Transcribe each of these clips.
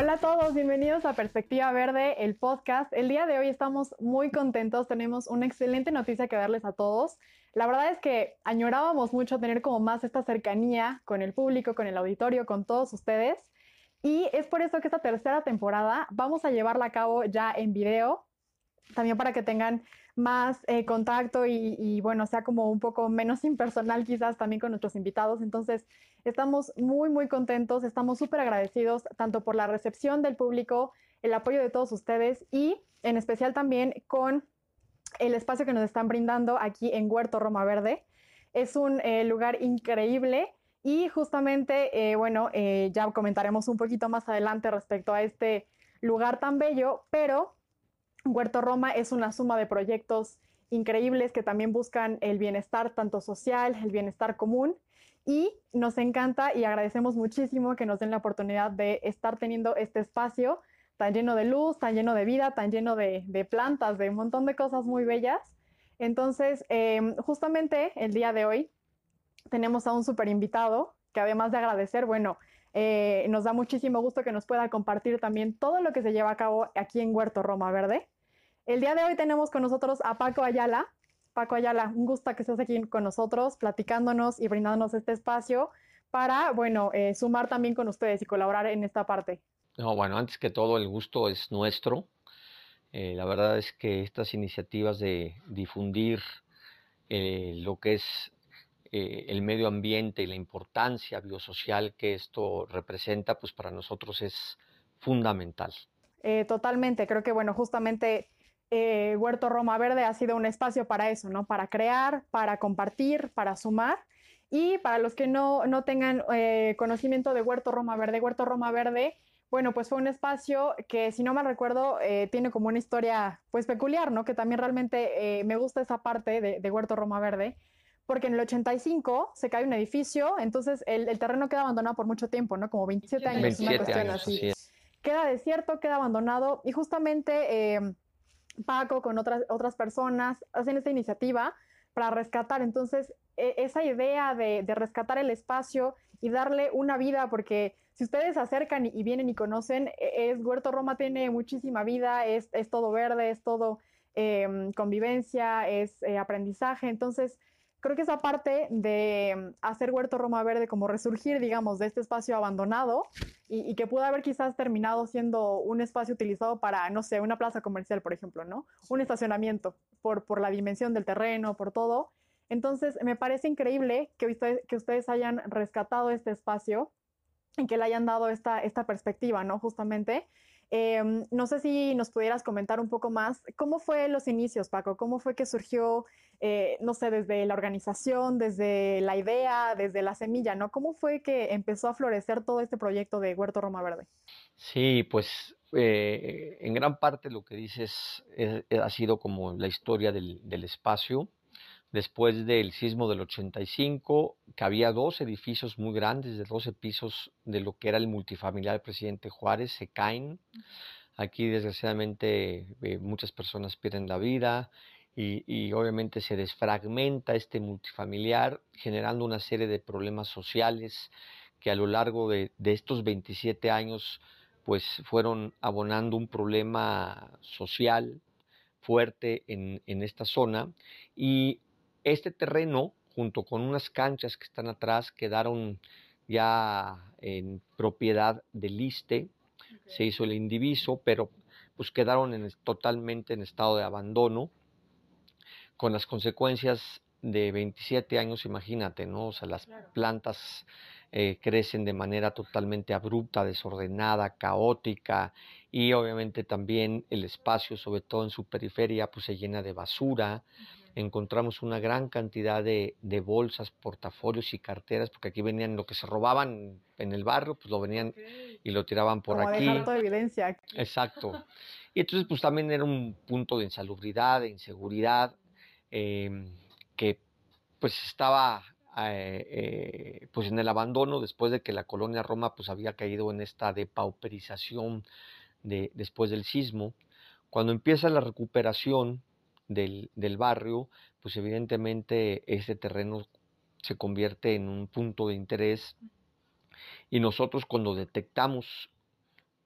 Hola a todos, bienvenidos a Perspectiva Verde, el podcast. El día de hoy estamos muy contentos, tenemos una excelente noticia que darles a todos. La verdad es que añorábamos mucho tener como más esta cercanía con el público, con el auditorio, con todos ustedes. Y es por eso que esta tercera temporada vamos a llevarla a cabo ya en video, también para que tengan más eh, contacto y, bueno, sea como un poco menos impersonal quizás también con nuestros invitados. Entonces, estamos muy, muy contentos, estamos súper agradecidos tanto por la recepción del público, el apoyo de todos ustedes y en especial también con el espacio que nos están brindando aquí en Huerto Roma Verde. Es un eh, lugar increíble y justamente, eh, bueno, ya comentaremos un poquito más adelante respecto a este lugar tan bello, pero Huerto Roma es una suma de proyectos increíbles que también buscan el bienestar tanto social, el bienestar común. Y nos encanta y agradecemos muchísimo que nos den la oportunidad de estar teniendo este espacio tan lleno de luz, tan lleno de vida, tan lleno de, plantas, de un montón de cosas muy bellas. Entonces, em, justamente el día de hoy tenemos a un super invitado que además de agradecer, bueno, eh, nos da muchísimo gusto que nos pueda compartir también todo lo que se lleva a cabo aquí en Huerto Roma Verde. El día de hoy tenemos con nosotros a Paco Ayala. Paco Ayala, un gusto que estés aquí con nosotros, platicándonos y brindándonos este espacio para, bueno, eh, sumar también con ustedes y colaborar en esta parte. No, bueno, antes que todo, el gusto es nuestro. Eh, la verdad es que estas iniciativas de difundir lo que es eh, el medio ambiente y la importancia biosocial que esto representa, pues para nosotros es fundamental. Eh, totalmente, creo que bueno, justamente eh, Huerto Roma Verde ha sido un espacio para eso, ¿no? Para crear, para compartir, para sumar. Y para los que no, no tengan conocimiento de Huerto Roma Verde, Huerto Roma Verde, bueno, pues fue un espacio que, si no me recuerdo, tiene como una historia pues peculiar, ¿no? Que también realmente me gusta esa parte de Huerto Roma Verde, porque en el 85 se cae un edificio, entonces el, terreno queda abandonado por mucho tiempo, ¿no? Como 27 años, 27 una cuestión así. Queda desierto, queda abandonado y justamente eh, Paco con otras, otras personas hacen esta iniciativa para rescatar. Entonces, e, esa idea de, rescatar el espacio y darle una vida, porque si ustedes se acercan y, vienen y conocen, e, es Huerto Roma tiene muchísima vida, es, es todo verde, es todo eh, convivencia, es eh, aprendizaje. Entonces, creo que esa parte de hacer Huerto Roma Verde como resurgir, digamos, de este espacio abandonado y, que pudo haber quizás terminado siendo un espacio utilizado para, no sé, una plaza comercial, por ejemplo, ¿no? Un estacionamiento por, por la dimensión del terreno, por todo. Entonces, me parece increíble que, que ustedes hayan rescatado este espacio y que le hayan dado esta, esta perspectiva, ¿no? Justamente. Em, no sé si nos pudieras comentar un poco más, ¿cómo fue los inicios, Paco? ¿Cómo fue que surgió, eh, no sé, desde la organización, desde la idea, desde la semilla, ¿no? ¿Cómo fue que empezó a florecer todo este proyecto de Huerto Roma Verde? Sí, pues eh, en gran parte lo que dices ha sido como la historia del espacio después del sismo del 85, que había dos edificios muy grandes de 12 pisos de lo que era el multifamiliar del presidente Juárez, se caen. Aquí desgraciadamente eh, muchas personas pierden la vida y, obviamente se desfragmenta este multifamiliar generando una serie de problemas sociales que a lo largo de, estos 27 años pues fueron abonando un problema social fuerte en, en esta zona y este terreno, junto con unas canchas que están atrás, quedaron ya en propiedad del ISTE. Se hizo el indiviso, pero pues quedaron totalmente en estado de abandono, con las consecuencias de 27 años, imagínate, ¿no? O sea, las plantas eh, crecen de manera totalmente abrupta, desordenada, caótica y obviamente también el espacio, sobre todo en su periferia, pues se llena de basura. Encontramos una gran cantidad de, bolsas, portafolios y carteras, porque aquí venían lo que se robaban en el barrio, pues lo venían y lo tiraban por Como aquí. Dejar toda evidencia. Exacto. Y entonces pues también era un punto de insalubridad, de inseguridad. Eh, que pues estaba eh, eh, pues en el abandono después de que la colonia Roma pues había caído en esta depauperización de, después del sismo. Cuando empieza la recuperación del, del barrio, pues evidentemente ese terreno se convierte en un punto de interés y nosotros cuando detectamos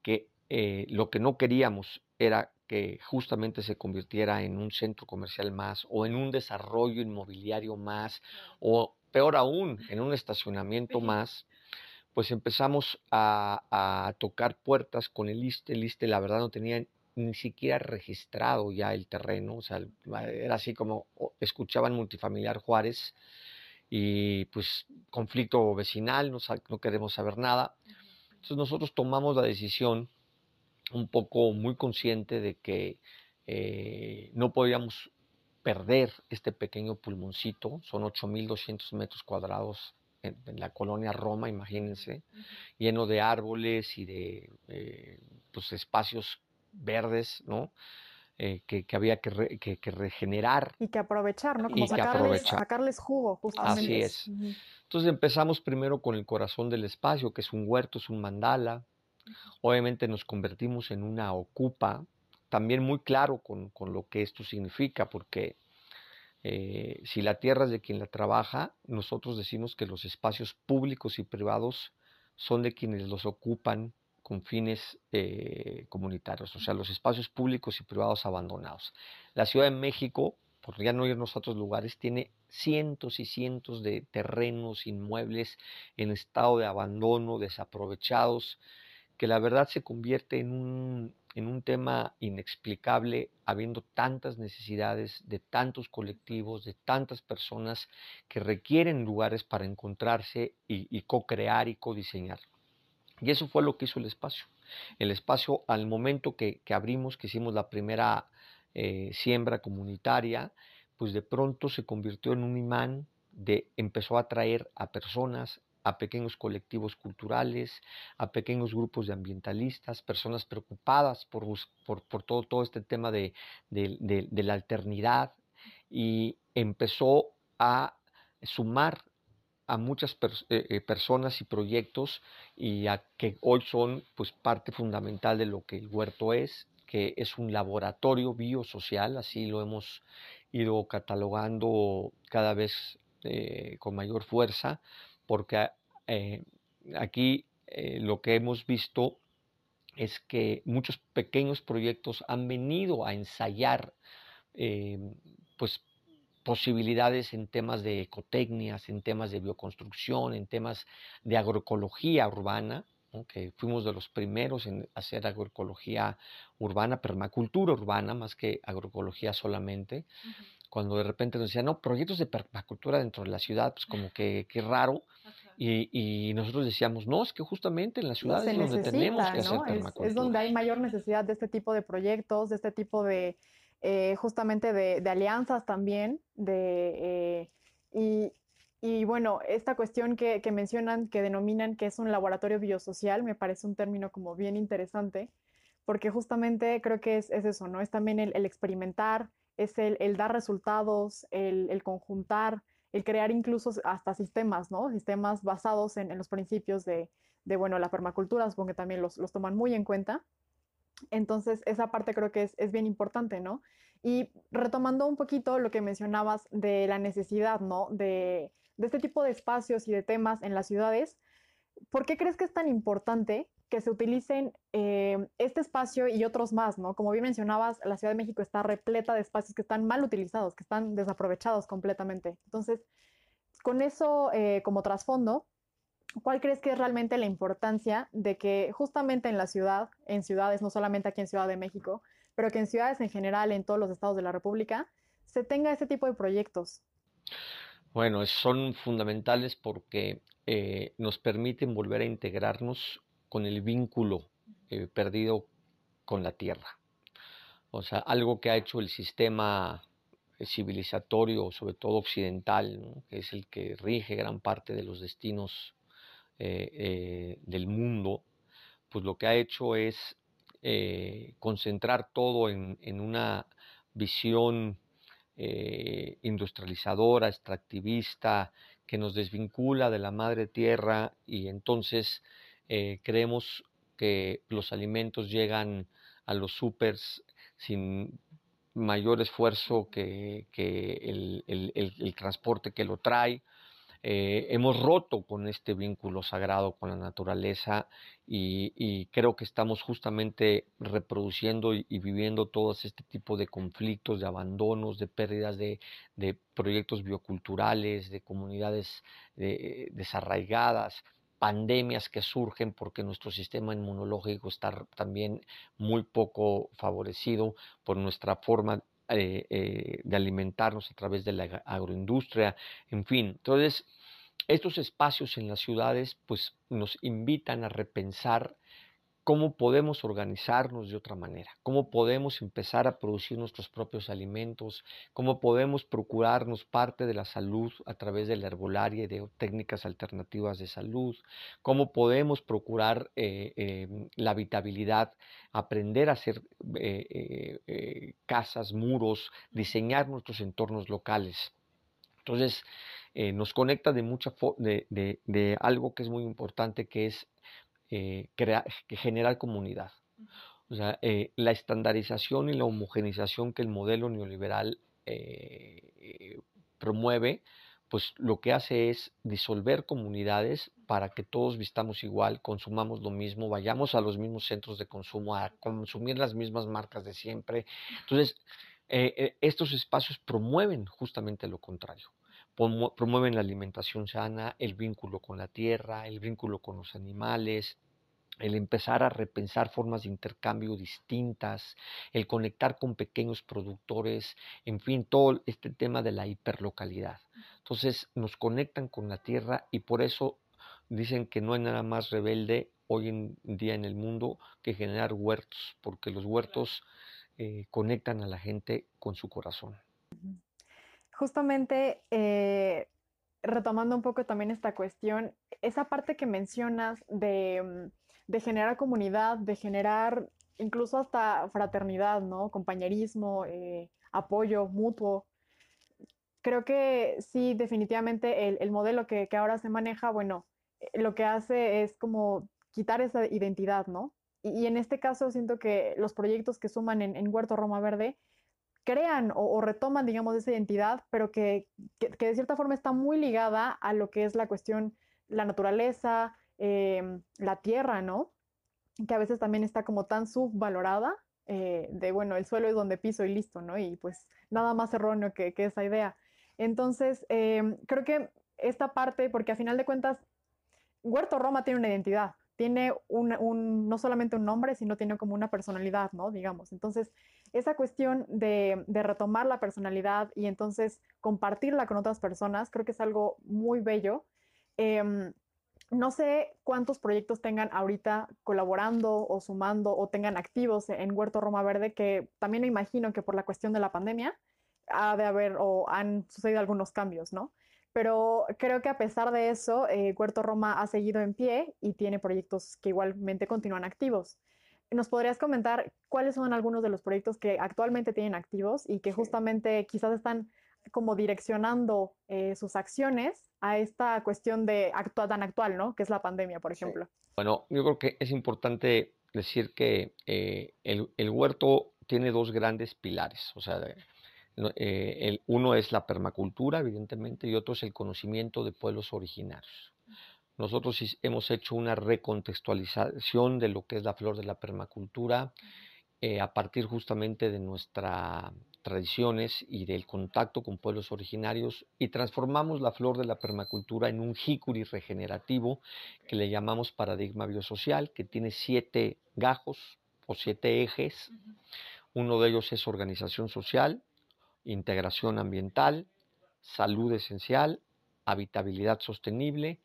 que eh, lo que no queríamos era que justamente se convirtiera en un centro comercial más o en un desarrollo inmobiliario más o peor aún, en un estacionamiento más, pues empezamos a, tocar puertas con el ISTE. El ISTE la verdad no tenía ni siquiera registrado ya el terreno, o sea, era así como escuchaban multifamiliar Juárez y pues conflicto vecinal, no, no queremos saber nada. Entonces nosotros tomamos la decisión un poco muy consciente de que eh, no podíamos perder este pequeño pulmoncito, son 8.200 metros cuadrados en, la colonia Roma, imagínense, lleno de árboles y de eh, pues, espacios verdes, ¿no? Eh, que, había que, que, regenerar. Y que aprovechar, ¿no? Como sacarles, sacarles, jugo, justamente. Así es. Entonces empezamos primero con el corazón del espacio, que es un huerto, es un mandala. Obviamente nos convertimos en una ocupa, también muy claro con, con lo que esto significa, porque eh, si la tierra es de quien la trabaja, nosotros decimos que los espacios públicos y privados son de quienes los ocupan con fines eh, comunitarios, o sea, los espacios públicos y privados abandonados. La Ciudad de México, por ya no irnos a otros lugares, tiene cientos y cientos de terrenos, inmuebles en estado de abandono, desaprovechados, que la verdad se convierte en un, en un tema inexplicable, habiendo tantas necesidades de tantos colectivos, de tantas personas que requieren lugares para encontrarse y, co-crear y co-diseñar. Y eso fue lo que hizo el espacio. El espacio, al momento que, abrimos, que hicimos la primera eh, siembra comunitaria, pues de pronto se convirtió en un imán de empezó a atraer a personas, a pequeños colectivos culturales, a pequeños grupos de ambientalistas, personas preocupadas por, por, todo, todo este tema de, la alternidad y empezó a sumar a muchas eh, eh, personas y proyectos y a que hoy son pues parte fundamental de lo que el huerto es, que es un laboratorio biosocial, así lo hemos ido catalogando cada vez eh, con mayor fuerza, porque eh, aquí lo que hemos visto es que muchos pequeños proyectos han venido a ensayar pues, posibilidades en temas de ecotecnias, en temas de bioconstrucción, en temas de agroecología urbana, que fuimos de los primeros en hacer agroecología urbana, permacultura urbana, más que agroecología solamente. Cuando de repente nos decían, no, proyectos de permacultura dentro de la ciudad, pues como que, qué raro. Y, nosotros decíamos, no, es que justamente en la ciudad es donde tenemos que hacer permacultura. Es, donde hay mayor necesidad de este tipo de proyectos, de este tipo de, eh, justamente de, alianzas también, de, eh, y, bueno, esta cuestión que, mencionan, que denominan que es un laboratorio biosocial, me parece un término como bien interesante, porque justamente creo que es, eso, ¿no? Es también el experimentar, es el, dar resultados, el, conjuntar, el crear incluso hasta sistemas, ¿no? Sistemas basados en, los principios de, bueno, la permacultura, supongo que también los, toman muy en cuenta. Entonces, esa parte creo que es, bien importante, ¿no? Y retomando un poquito lo que mencionabas de la necesidad, ¿no? De, de este tipo de espacios y de temas en las ciudades, ¿por qué crees que es tan importante que se utilicen eh, este espacio y otros más, ¿no? Como bien mencionabas, la Ciudad de México está repleta de espacios que están mal utilizados, que están desaprovechados completamente. Entonces, con eso eh, como trasfondo, ¿cuál crees que es realmente la importancia de que justamente en la ciudad, en ciudades, no solamente aquí en Ciudad de México, pero que en ciudades en general, en todos los estados de la República, se tenga este tipo de proyectos? Bueno, son fundamentales porque eh, nos permiten volver a integrarnos con el vínculo eh, perdido con la tierra. O sea, algo que ha hecho el sistema civilizatorio, sobre todo occidental, que es el que rige gran parte de los destinos eh, del mundo, pues lo que ha hecho es concentrar todo en, en una visión industrializadora, extractivista, que nos desvincula de la madre tierra y entonces eh, creemos que los alimentos llegan a los supers sin mayor esfuerzo que, el, transporte que lo trae. Eh, hemos roto con este vínculo sagrado con la naturaleza y, creo que estamos justamente reproduciendo y, viviendo todos este tipo de conflictos, de abandonos, de pérdidas de, proyectos bioculturales, de comunidades eh, desarraigadas pandemias que surgen porque nuestro sistema inmunológico está también muy poco favorecido por nuestra forma eh, eh, de alimentarnos a través de la agroindustria, en fin. Entonces, estos espacios en las ciudades pues nos invitan a repensar cómo podemos organizarnos de otra manera, cómo podemos empezar a producir nuestros propios alimentos, cómo podemos procurarnos parte de la salud a través de la herbolaria y de técnicas alternativas de salud, cómo podemos procurar eh, em, la habitabilidad, aprender a hacer eh, eh, casas, muros, diseñar nuestros entornos locales. Entonces, nos conecta de, mucha de, de algo que es muy importante, que es eh, generar comunidad. O sea, eh, la estandarización y la homogenización que el modelo neoliberal eh, promueve, pues lo que hace es disolver comunidades para que todos vistamos igual, consumamos lo mismo, vayamos a los mismos centros de consumo, a consumir las mismas marcas de siempre. Entonces, estos espacios promueven justamente lo contrario promueven la alimentación sana, el vínculo con la tierra, el vínculo con los animales, el empezar a repensar formas de intercambio distintas, el conectar con pequeños productores, en fin, todo este tema de la hiperlocalidad. Entonces nos conectan con la tierra y por eso dicen que no hay nada más rebelde hoy en día en el mundo que generar huertos, porque los huertos eh, conectan a la gente con su corazón. Justamente eh, retomando un poco también esta cuestión, esa parte que mencionas de mm, de generar comunidad, de generar incluso hasta fraternidad, ¿no? Compañerismo, eh, apoyo mutuo. Creo que sí, definitivamente el, modelo que, ahora se maneja, bueno, eh, lo que hace es como quitar esa identidad, ¿no? Y, en este caso siento que los proyectos que suman en, Huerto Roma Verde crean o, retoman, digamos, esa identidad, pero que, que, de cierta forma está muy ligada a lo que es la cuestión, la naturaleza, Em, la tierra, ¿no? Que a veces también está como tan subvalorada, eh, de bueno, el suelo es donde piso y listo, ¿no? Y pues nada más erróneo que, esa idea. Entonces, em, creo que esta parte, porque a final de cuentas, Huerto Roma tiene una identidad, tiene un, no solamente un nombre, sino tiene como una personalidad, ¿no? Digamos. Entonces, esa cuestión de, retomar la personalidad y entonces compartirla con otras personas, creo que es algo muy bello. Em, no sé cuántos proyectos tengan ahorita colaborando o sumando o tengan activos en Huerto Roma Verde, que también me imagino que por la cuestión de la pandemia ha de haber o han sucedido algunos cambios, ¿no? Pero creo que a pesar de eso, eh, Huerto Roma ha seguido en pie y tiene proyectos que igualmente continúan activos. ¿Nos podrías comentar cuáles son algunos de los proyectos que actualmente tienen activos y que justamente quizás están como direccionando eh, sus acciones a esta cuestión de actual, tan actual, ¿no? Que es la pandemia, por ejemplo. Bueno, yo creo que es importante decir que eh, el, huerto tiene dos grandes pilares, o sea, eh, el, uno es la permacultura, evidentemente, y otro es el conocimiento de pueblos originarios. Nosotros hemos hecho una recontextualización de lo que es la flor de la permacultura a partir justamente de nuestra tradiciones y del contacto con pueblos originarios y transformamos la flor de la permacultura en un jicuri regenerativo que le llamamos paradigma biosocial, que tiene siete gajos o siete ejes. Uno de ellos es organización social, integración ambiental, salud esencial, habitabilidad sostenible,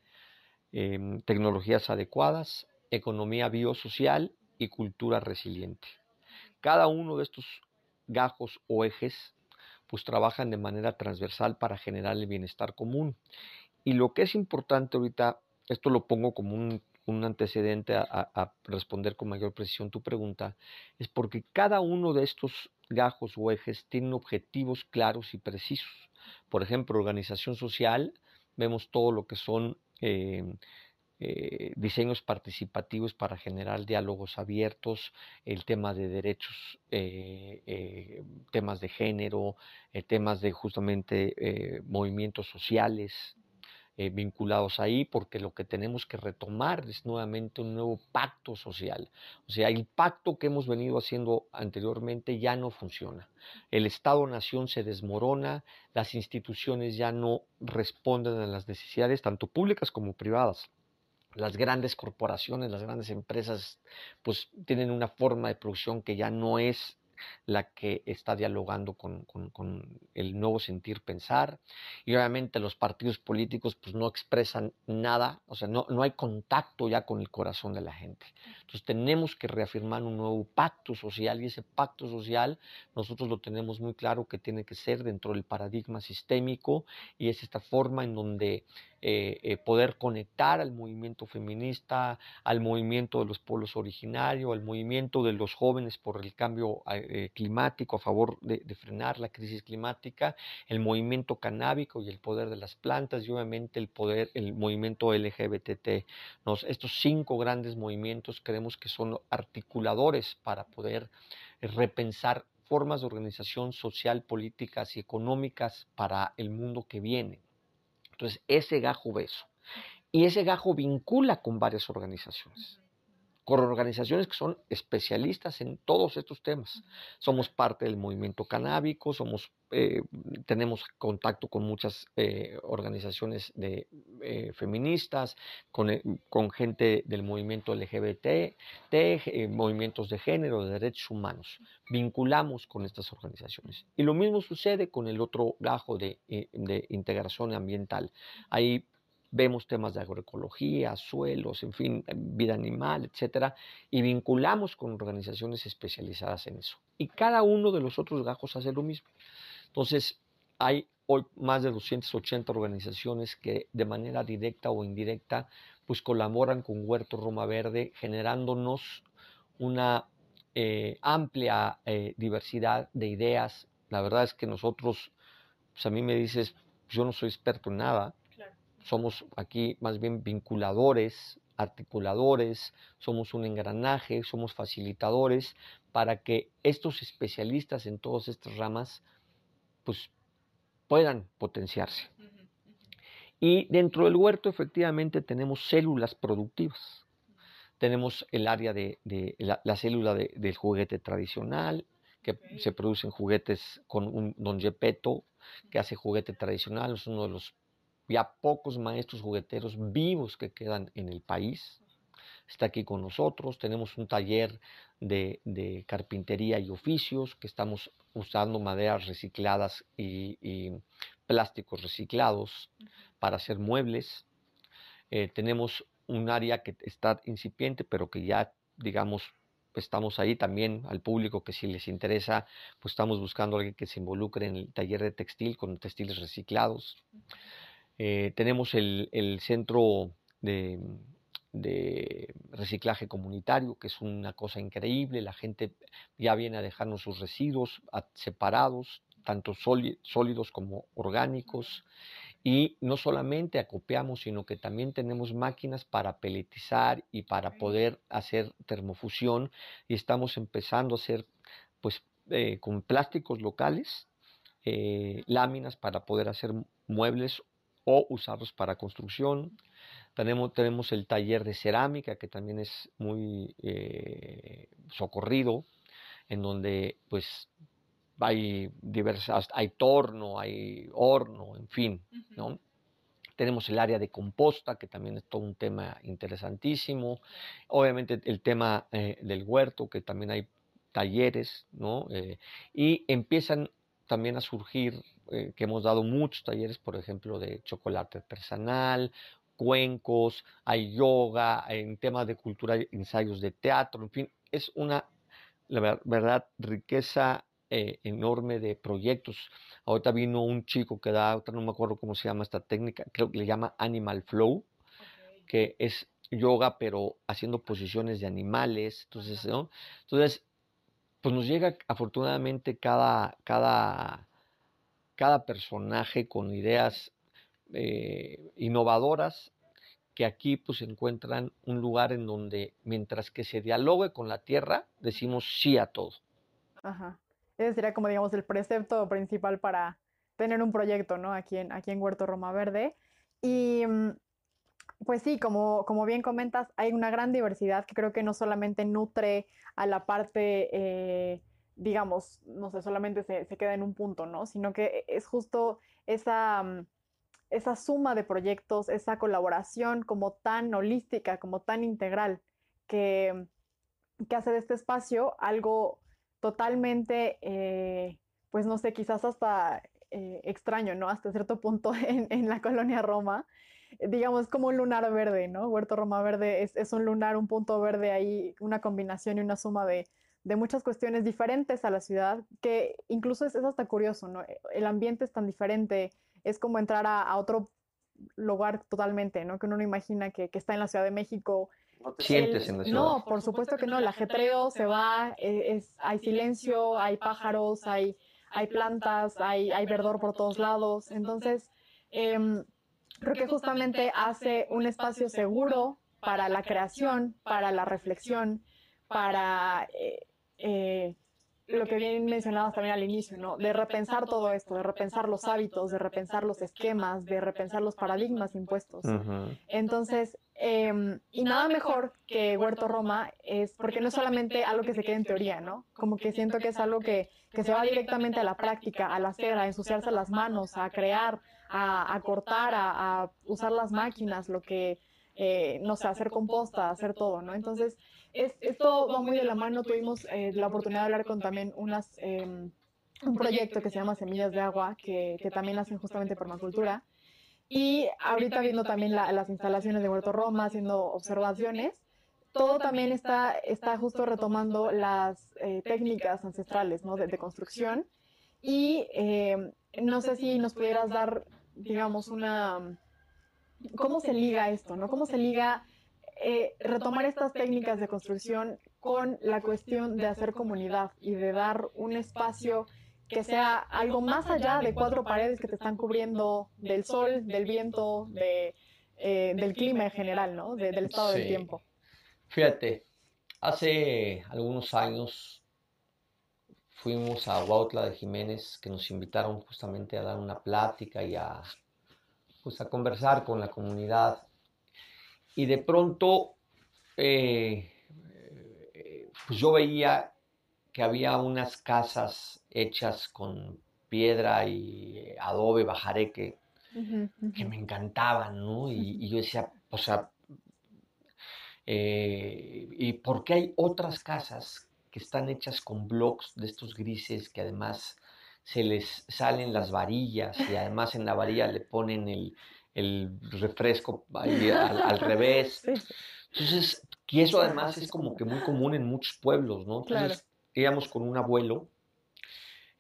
em, tecnologías adecuadas, economía biosocial y cultura resiliente. Cada uno de estos gajos o ejes, pues trabajan de manera transversal para generar el bienestar común. Y lo que es importante ahorita, esto lo pongo como un, antecedente a, responder con mayor precisión tu pregunta, es porque cada uno de estos gajos o ejes tienen objetivos claros y precisos. Por ejemplo, organización social, vemos todo lo que son eh, eh, diseños participativos para generar diálogos abiertos, el tema de derechos, eh, eh, temas de género, temas de justamente movimientos sociales, eh, vinculados ahí, porque lo que tenemos que retomar es nuevamente un nuevo pacto social. O sea, el pacto que hemos venido haciendo anteriormente ya no funciona. El Estado-Nación se desmorona, las instituciones ya no responden a las necesidades, tanto públicas como privadas las grandes corporaciones, las grandes empresas, pues tienen una forma de producción que ya no es la que está dialogando con, el nuevo sentir pensar. Y obviamente los partidos políticos pues no expresan nada, o sea, no, no hay contacto ya con el corazón de la gente. Entonces tenemos que reafirmar un nuevo pacto social y ese pacto social nosotros lo tenemos muy claro que tiene que ser dentro del paradigma sistémico y es esta forma en donde eh, eh, poder conectar al movimiento feminista, al movimiento de los pueblos originarios, al movimiento de los jóvenes por el cambio eh, climático, a favor de, frenar la crisis climática, el movimiento canábico y el poder de las plantas y obviamente el poder, el movimiento LGBT. estos cinco grandes movimientos creemos que son articuladores para poder repensar formas de organización social, políticas y económicas para el mundo que viene. Entonces, ese gajo beso. Y ese gajo vincula con varias organizaciones, con organizaciones que son especialistas en todos estos temas. Somos parte del movimiento canábico, somos, eh, tenemos contacto con muchas eh, organizaciones de, eh, feministas, con, con, gente del movimiento LGBT, de movimientos de género, de derechos humanos. Vinculamos con estas organizaciones. Y lo mismo sucede con el otro gajo de, de integración ambiental. Ahí vemos temas de agroecología, suelos, en fin, vida animal, etcétera, y vinculamos con organizaciones especializadas en eso. Y cada uno de los otros gajos hace lo mismo. Entonces, hay hoy más de 280 organizaciones que de manera directa o indirecta pues colaboran con Huerto Roma Verde generándonos una eh, amplia eh, diversidad de ideas. La verdad es que nosotros, pues a mí me dices, yo no soy experto en nada, somos aquí más bien vinculadores, articuladores, somos un engranaje, somos facilitadores para que estos especialistas en todas estas ramas pues puedan potenciarse. Y dentro del huerto efectivamente tenemos células productivas. Tenemos el área de, la, célula del juguete tradicional, que se producen juguetes con un don Gepetto, que hace juguete tradicional, es uno de los ya pocos maestros jugueteros vivos que quedan en el país. Está aquí con nosotros. Tenemos un taller de, carpintería y oficios que estamos usando maderas recicladas y, plásticos reciclados para hacer muebles. Eh, tenemos un área que está incipiente, pero que ya, digamos, estamos ahí también al público que si les interesa, pues estamos buscando a alguien que se involucre en el taller de textil con textiles reciclados. Eh, tenemos el, centro de, reciclaje comunitario, que es una cosa increíble. La gente ya viene a dejarnos sus residuos separados, tanto sólidos como orgánicos. Y no solamente acopiamos, sino que también tenemos máquinas para peletizar y para poder hacer termofusión. Y estamos empezando a hacer, pues, eh, con plásticos locales, eh, láminas para poder hacer muebles o usarlos para construcción. Tenemos, tenemos el taller de cerámica que también es muy eh, socorrido, en donde pues hay diversas, hay torno, hay horno, en fin, ¿no? Tenemos el área de composta, que también es todo un tema interesantísimo. Obviamente el tema eh, del huerto, que también hay talleres, ¿no? Eh, y empiezan también a surgir eh, que hemos dado muchos talleres, por ejemplo, de chocolate artesanal, cuencos, hay yoga, en temas de cultura, ensayos de teatro, en fin, es una, la verdad, riqueza eh, enorme de proyectos. Ahorita vino un chico que da, no me acuerdo cómo se llama esta técnica, creo que le llama Animal Flow, que es yoga pero haciendo posiciones de animales, entonces, ¿no? Entonces, pues nos llega afortunadamente cada, cada cada personaje con ideas eh, innovadoras que aquí pues encuentran un lugar en donde mientras que se dialogue con la tierra, decimos sí a todo. Ajá. Ese sería como digamos el precepto principal para tener un proyecto, ¿no? Aquí en, aquí en Huerto Roma Verde. Y mm, pues sí, como, como bien comentas, hay una gran diversidad que creo que no solamente nutre a la parte, eh, digamos, no sé, solamente se, se, queda en un punto, ¿no? Sino que es justo esa, mm, esa suma de proyectos, esa colaboración como tan holística, como tan integral, que, que hace de este espacio algo totalmente, eh, pues no sé, quizás hasta eh, extraño, ¿no? Hasta cierto punto en, en la colonia Roma, digamos, como un lunar verde, ¿no? Huerto Roma Verde es, es, un lunar, un punto verde ahí, una combinación y una suma de, de muchas cuestiones diferentes a la ciudad, que incluso es, es, hasta curioso, ¿no? El ambiente es tan diferente, es como entrar a, a otro lugar totalmente, ¿no? Que uno no imagina que, que está en la Ciudad de México. No te sientes en la ciudad. No, por supuesto que no, el ajetreo se va, e, es, hay silencio, hay pájaros, hay, hay plantas, hay, hay verdor por todos lados, entonces... Eh, creo que justamente hace un espacio seguro para la creación, para la reflexión, para eh, eh, lo que bien mencionabas también al inicio, ¿no? De repensar todo esto, de repensar los hábitos, de repensar los esquemas, de repensar los paradigmas impuestos. Entonces, eh, y nada mejor que Huerto Roma es porque no es solamente algo que se quede en teoría, ¿no? Como que siento que es algo que, que se va directamente a la práctica, al hacer, a ensuciarse las manos, a crear, a, cortar, a, usar las máquinas, lo que, eh, no sé, hacer composta, hacer todo, ¿no? Entonces, es, esto va muy de la mano. Tuvimos eh, la oportunidad de hablar con también unas, em, un proyecto que se llama Semillas de Agua, que, que también hacen justamente permacultura. Y ahorita viendo también las instalaciones de Huerto Roma, haciendo observaciones, todo también está, está justo retomando las eh, técnicas ancestrales ¿no? de, de construcción. Y em, no sé si nos pudieras dar digamos, una... ¿Cómo se liga esto? ¿no? ¿Cómo se liga eh, retomar estas técnicas de construcción con la cuestión de hacer comunidad y de dar un espacio que sea algo más allá de cuatro paredes que te están cubriendo del sol, del viento, de, eh, del clima en general, ¿no? del estado del tiempo. Fíjate, hace algunos años fuimos a Huautla de Jiménez, que nos invitaron justamente a dar una plática y a, pues, a conversar con la comunidad. Y de pronto, eh, pues yo veía que había unas casas hechas con piedra y adobe, bajareque, que me encantaban, ¿no? Y, yo decía, o sea, eh, ¿y por qué hay otras casas que están hechas con blocks de estos grises que además se les salen las varillas y además en la varilla le ponen el, el refresco al, revés. Entonces, y eso además es como que muy común en muchos pueblos, ¿no? Entonces, íbamos con un abuelo.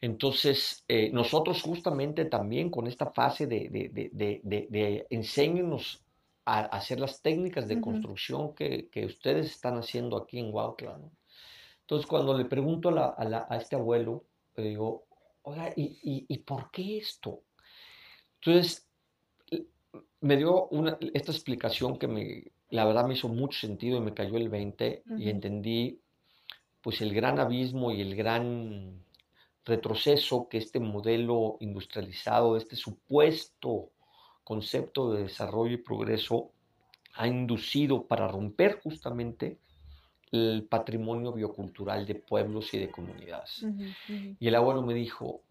Entonces, eh, nosotros justamente también con esta fase de, de, de, de enséñenos a hacer las técnicas de construcción que, que, ustedes están haciendo aquí en Huautla, ¿no? Entonces, cuando le pregunto a, este abuelo, le digo, oiga, ¿y, por qué esto? Entonces, me dio una, esta explicación que me, la verdad me hizo mucho sentido y me cayó el 20 y entendí pues el gran abismo y el gran retroceso que este modelo industrializado, este supuesto concepto de desarrollo y progreso ha inducido para romper justamente el patrimonio biocultural de pueblos y de comunidades. Y el abuelo me dijo,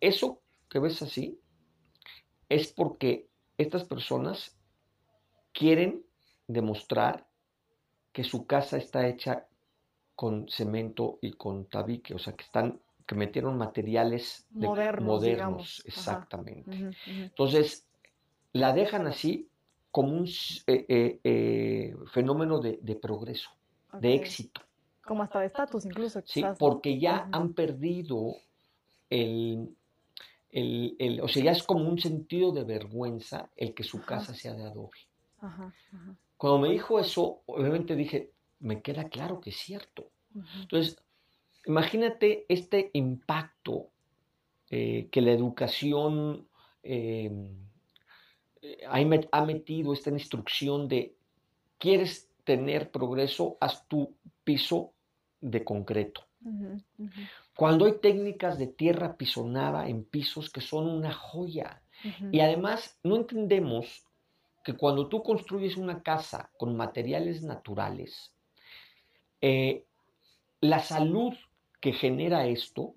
eso que ves así es porque estas personas quieren demostrar que su casa está hecha con cemento y con tabique, o sea, que están que metieron materiales modernos, exactamente. Entonces, la dejan así como un eh, eh, eh, fenómeno de, de progreso de éxito. Como hasta de estatus incluso. sí, porque ya han perdido el, el, o sea, ya es como un sentido de vergüenza el que su casa sea de adobe. Cuando me dijo eso, obviamente dije, me queda claro que es cierto. Entonces, imagínate este impacto eh, que la educación eh, ha metido, esta instrucción de, ¿quieres tener progreso, haz tu piso de concreto. Cuando hay técnicas de tierra pisonada en pisos que son una joya. Y además no entendemos que cuando tú construyes una casa con materiales naturales, eh, la salud que genera esto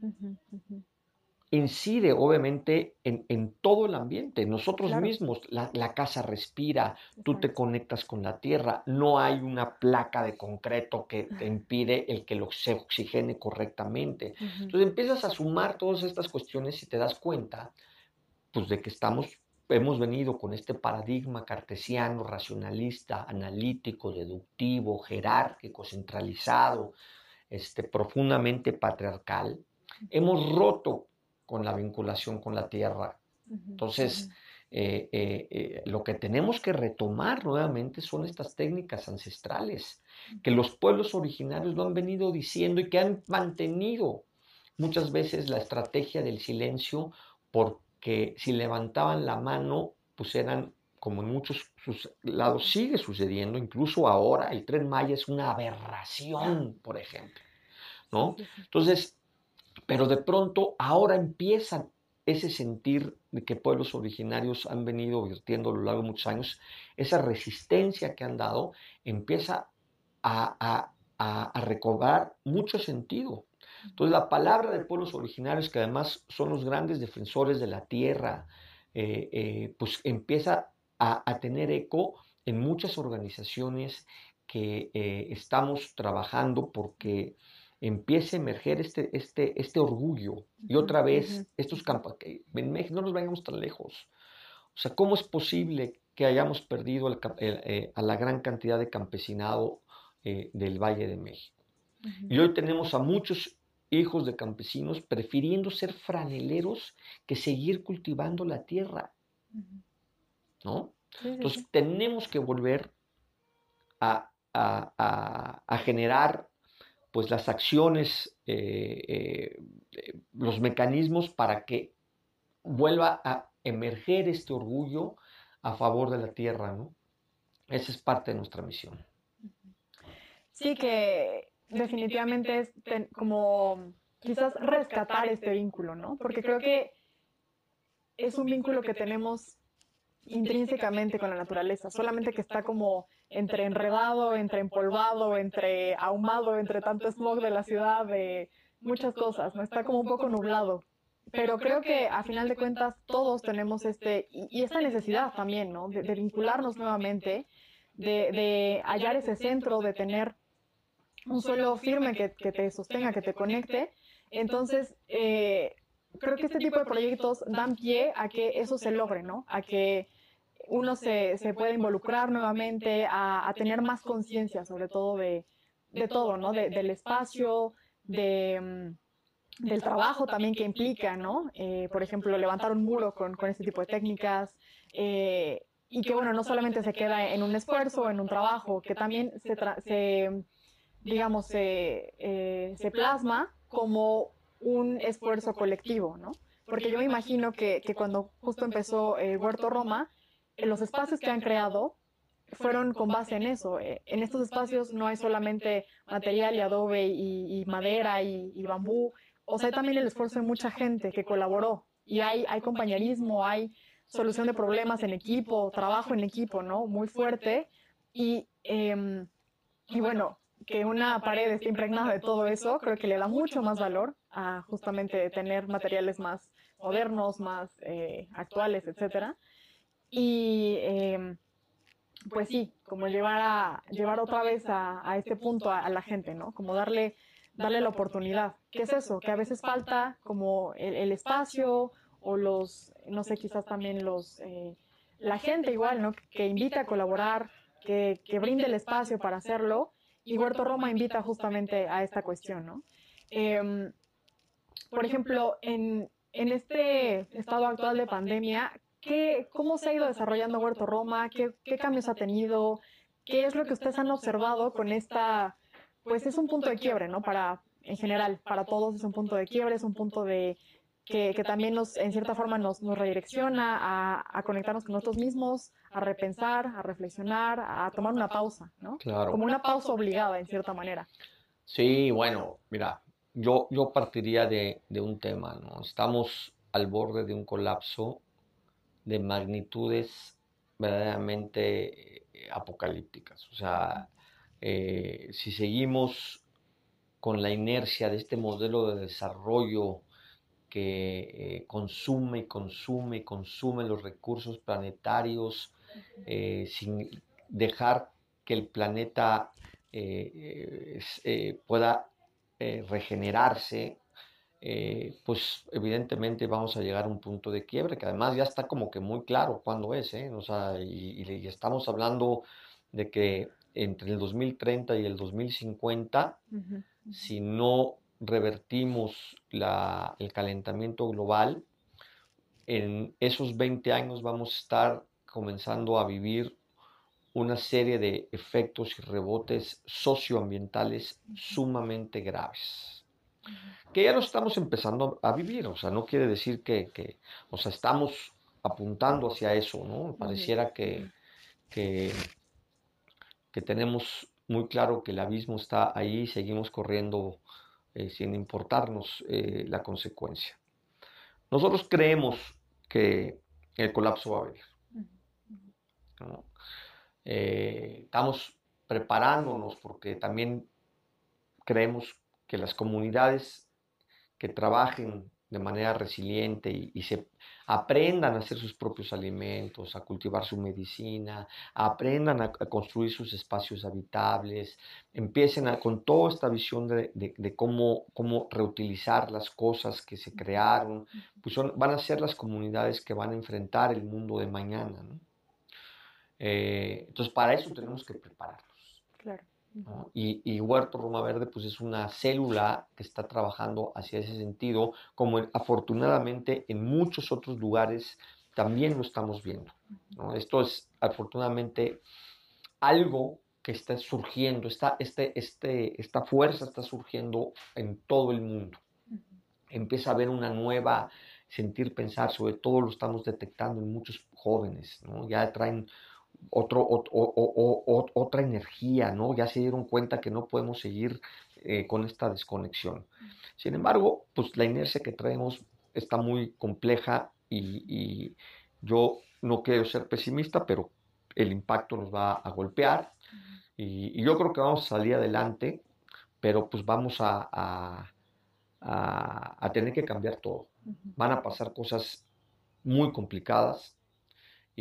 incide obviamente en, todo el ambiente. Nosotros mismos, la, casa respira, tú te conectas con la tierra, no hay una placa de concreto que te impide el que lo, se oxigene correctamente. Entonces empiezas a sumar todas estas cuestiones y te das cuenta pues, de que estamos, hemos venido con este paradigma cartesiano, racionalista, analítico, deductivo, jerárquico, centralizado, este, profundamente patriarcal. Hemos roto con la vinculación con la tierra. Entonces, eh, eh, eh, lo que tenemos que retomar nuevamente son estas técnicas ancestrales que los pueblos originarios lo han venido diciendo y que han mantenido muchas veces la estrategia del silencio porque si levantaban la mano, pues eran, como en muchos lados sigue sucediendo, incluso ahora el tren Maya es una aberración, por ejemplo. ¿no? Entonces, pero de pronto ahora empieza ese sentir de que pueblos originarios han venido virtiendo a lo largo de muchos años, esa resistencia que han dado, empieza a, recobrar mucho sentido. Entonces la palabra de pueblos originarios, que además son los grandes defensores de la tierra, eh, eh, pues empieza a, tener eco en muchas organizaciones que eh, estamos trabajando porque empiece a emerger este, este, este orgullo. Y otra vez, estos campos, en México no nos vayamos tan lejos. O sea, ¿cómo es posible que hayamos perdido eh, a la gran cantidad de campesinado eh, del Valle de México? Y hoy tenemos a muchos hijos de campesinos prefiriendo ser franeleros que seguir cultivando la tierra. ¿No? Entonces tenemos que volver a, a, a generar pues las acciones, eh, eh, eh, los mecanismos para que vuelva a emerger este orgullo a favor de la tierra, ¿no? Esa es parte de nuestra misión. Sí, que definitivamente es como quizás rescatar este vínculo, ¿no? Porque creo que es un vínculo que tenemos intrínsecamente con la naturaleza, solamente que está como entre enredado, entre empolvado, entre ahumado, entre tanto smog de la ciudad, de muchas cosas, ¿no? Está como un poco nublado. Pero creo que a final de cuentas todos tenemos este, y, esta necesidad también, ¿no? De, vincularnos nuevamente, de, hallar ese centro, de tener un suelo firme que, te sostenga, que te conecte. Entonces, eh, creo que este tipo de proyectos dan pie a que eso se logre, ¿no? A que uno se, se puede involucrar nuevamente a, tener más conciencia, sobre todo de, de todo, ¿no? del espacio, de, del trabajo también que implica, ¿no? Eh, por ejemplo, levantar un muro con, con este tipo de técnicas. Eh, y que, bueno, no solamente se queda en un esfuerzo, en un trabajo, que también se, se digamos, se, eh, se plasma como un esfuerzo colectivo, ¿no? Porque yo me imagino que, que cuando justo empezó Huerto Roma, los espacios que han creado fueron con base en eso. Eh, en estos espacios no hay solamente material y adobe y, madera y, bambú, o sea, hay también el esfuerzo de mucha gente que colaboró y hay, hay compañerismo, hay solución de problemas en equipo, trabajo en equipo, ¿no? Muy fuerte. Y, em, y bueno, que una pared esté impregnada de todo eso, creo que le da mucho más valor a justamente tener materiales más modernos, más eh, actuales, etcétera. Y em, pues sí, como llevar, a, llevar otra vez a, este punto a, la gente, ¿no? Como darle, darle la oportunidad. ¿Qué es eso? Que a veces falta como el, espacio o los, no sé, quizás también los, eh, la gente igual, ¿no? Que invita a colaborar, que, que brinde el espacio para hacerlo. Y Huerto Roma invita justamente a esta cuestión, ¿no? Em, por ejemplo, en, en este estado actual de pandemia, ¿Qué, ¿Cómo se ha ido desarrollando Huerto Roma? ¿Qué, ¿Qué, cambios ha tenido? ¿Qué es lo que ustedes han observado con esta, pues es un punto de quiebre, ¿no? Para, en general, para todos es un punto de quiebre, es un punto de que, que también nos, en cierta forma nos, nos redirecciona a, a, conectarnos con nosotros mismos, a repensar, a reflexionar, a tomar una pausa, ¿no? Claro. Como una pausa obligada, en cierta manera. Sí, bueno, mira, yo, yo partiría de, de un tema, ¿no? Estamos al borde de un colapso de magnitudes verdaderamente eh, apocalípticas. O sea, eh, si seguimos con la inercia de este modelo de desarrollo que eh, consume y consume y consume los recursos planetarios sin dejar que el planeta pueda regenerarse, eh, pues evidentemente vamos a llegar a un punto de quiebre, que además ya está como que muy claro cuándo es, ¿eh? o sea, y, estamos hablando de que entre el 2030 y el 2050, si no revertimos la, el calentamiento global, en esos 20 años vamos a estar comenzando a vivir una serie de efectos y rebotes socioambientales sumamente graves que ya lo estamos empezando a vivir, o sea, no quiere decir que, o sea, estamos apuntando hacia eso, ¿no? Pareciera que, que, tenemos muy claro que el abismo está ahí y seguimos corriendo eh, sin importarnos eh, la consecuencia. Nosotros creemos que el colapso va a venir. Eh, estamos preparándonos porque también creemos que las comunidades que trabajen de manera resiliente y, se aprendan a hacer sus propios alimentos, a cultivar su medicina, aprendan a, construir sus espacios habitables, empiecen con toda esta visión de, cómo, cómo, reutilizar las cosas que se crearon, pues van a ser las comunidades que van a enfrentar el mundo de mañana. Eh, entonces, para eso tenemos que prepararnos. Claro. Y, Huerto Roma Verde pues es una célula que está trabajando hacia ese sentido, como afortunadamente en muchos otros lugares también lo estamos viendo. Esto es afortunadamente algo que está surgiendo, está, este, este, esta fuerza está surgiendo en todo el mundo. Empieza a haber una nueva sentir, pensar, sobre todo lo estamos detectando en muchos jóvenes, ya traen otro, otra energía, ¿no? Ya se dieron cuenta que no podemos seguir eh, con esta desconexión. Sin embargo, pues la inercia que traemos está muy compleja y, yo no quiero ser pesimista, pero el impacto nos va a golpear y, yo creo que vamos a salir adelante, pero pues vamos a, a tener que cambiar todo. Van a pasar cosas muy complicadas,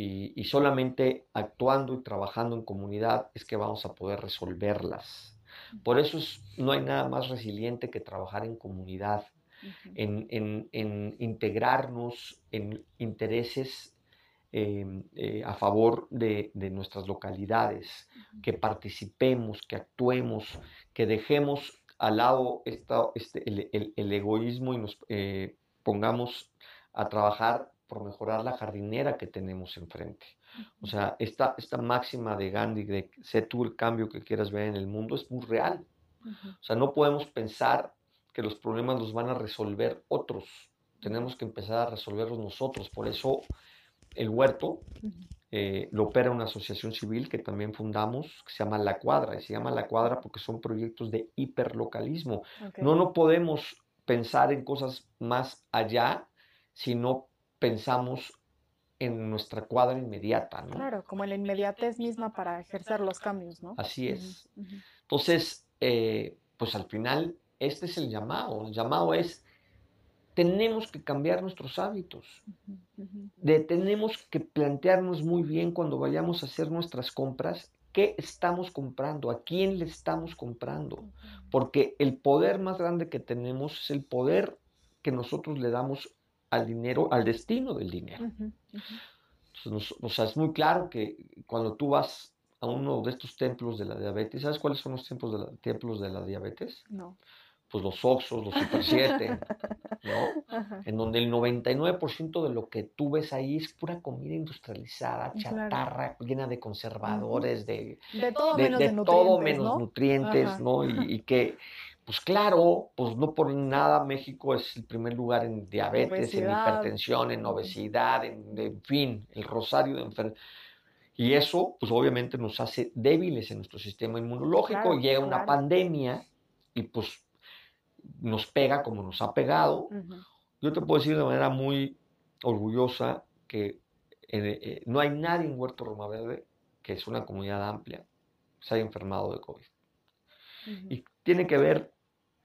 y, solamente actuando y trabajando en comunidad es que vamos a poder resolverlas. Por eso no hay nada más resiliente que trabajar en comunidad, en, integrarnos en intereses em, eh, a favor de, nuestras localidades, que participemos, que actuemos, que dejemos al lado este, el, egoísmo y nos eh, pongamos a trabajar por mejorar la jardinera que tenemos enfrente. O sea, esta, esta máxima de Gandhi de sé tú el cambio que quieras ver en el mundo es muy real. O sea, no podemos pensar que los problemas los van a resolver otros. Tenemos que empezar a resolverlos nosotros. Por eso el huerto eh, lo opera una asociación civil que también fundamos, que se llama La Cuadra. Y se llama La Cuadra porque son proyectos de hiperlocalismo. No, no podemos pensar en cosas más allá si no pensamos en nuestra cuadra inmediata, ¿no? Claro, como la inmediatez misma para ejercer los cambios, ¿no? Así es. Entonces, eh, pues al final, este es el llamado. El llamado es, tenemos que cambiar nuestros hábitos. De, tenemos que plantearnos muy bien cuando vayamos a hacer nuestras compras, qué estamos comprando, a quién le estamos comprando. Porque el poder más grande que tenemos es el poder que nosotros le damos al dinero, al destino del dinero. o sea, es muy claro que cuando tú vas a uno de estos templos de la diabetes, ¿sabes cuáles son los templos de la, templos de la diabetes? No. Pues los Oxos, los Super 7, ¿no? En donde el 99% de lo que tú ves ahí es pura comida industrializada, chatarra, llena de conservadores, de, de todo menos, de, todo menos nutrientes, ¿no? y, que pues claro, pues no por nada México es el primer lugar en diabetes, en hipertensión, en obesidad, en, fin, el rosario de enfermedades. Y eso, pues obviamente nos hace débiles en nuestro sistema inmunológico. Llega una pandemia y pues nos pega como nos ha pegado. Yo te puedo decir de manera muy orgullosa que eh, no hay nadie en Huerto Roma Verde, que es una comunidad amplia, se haya enfermado de COVID. Y tiene que ver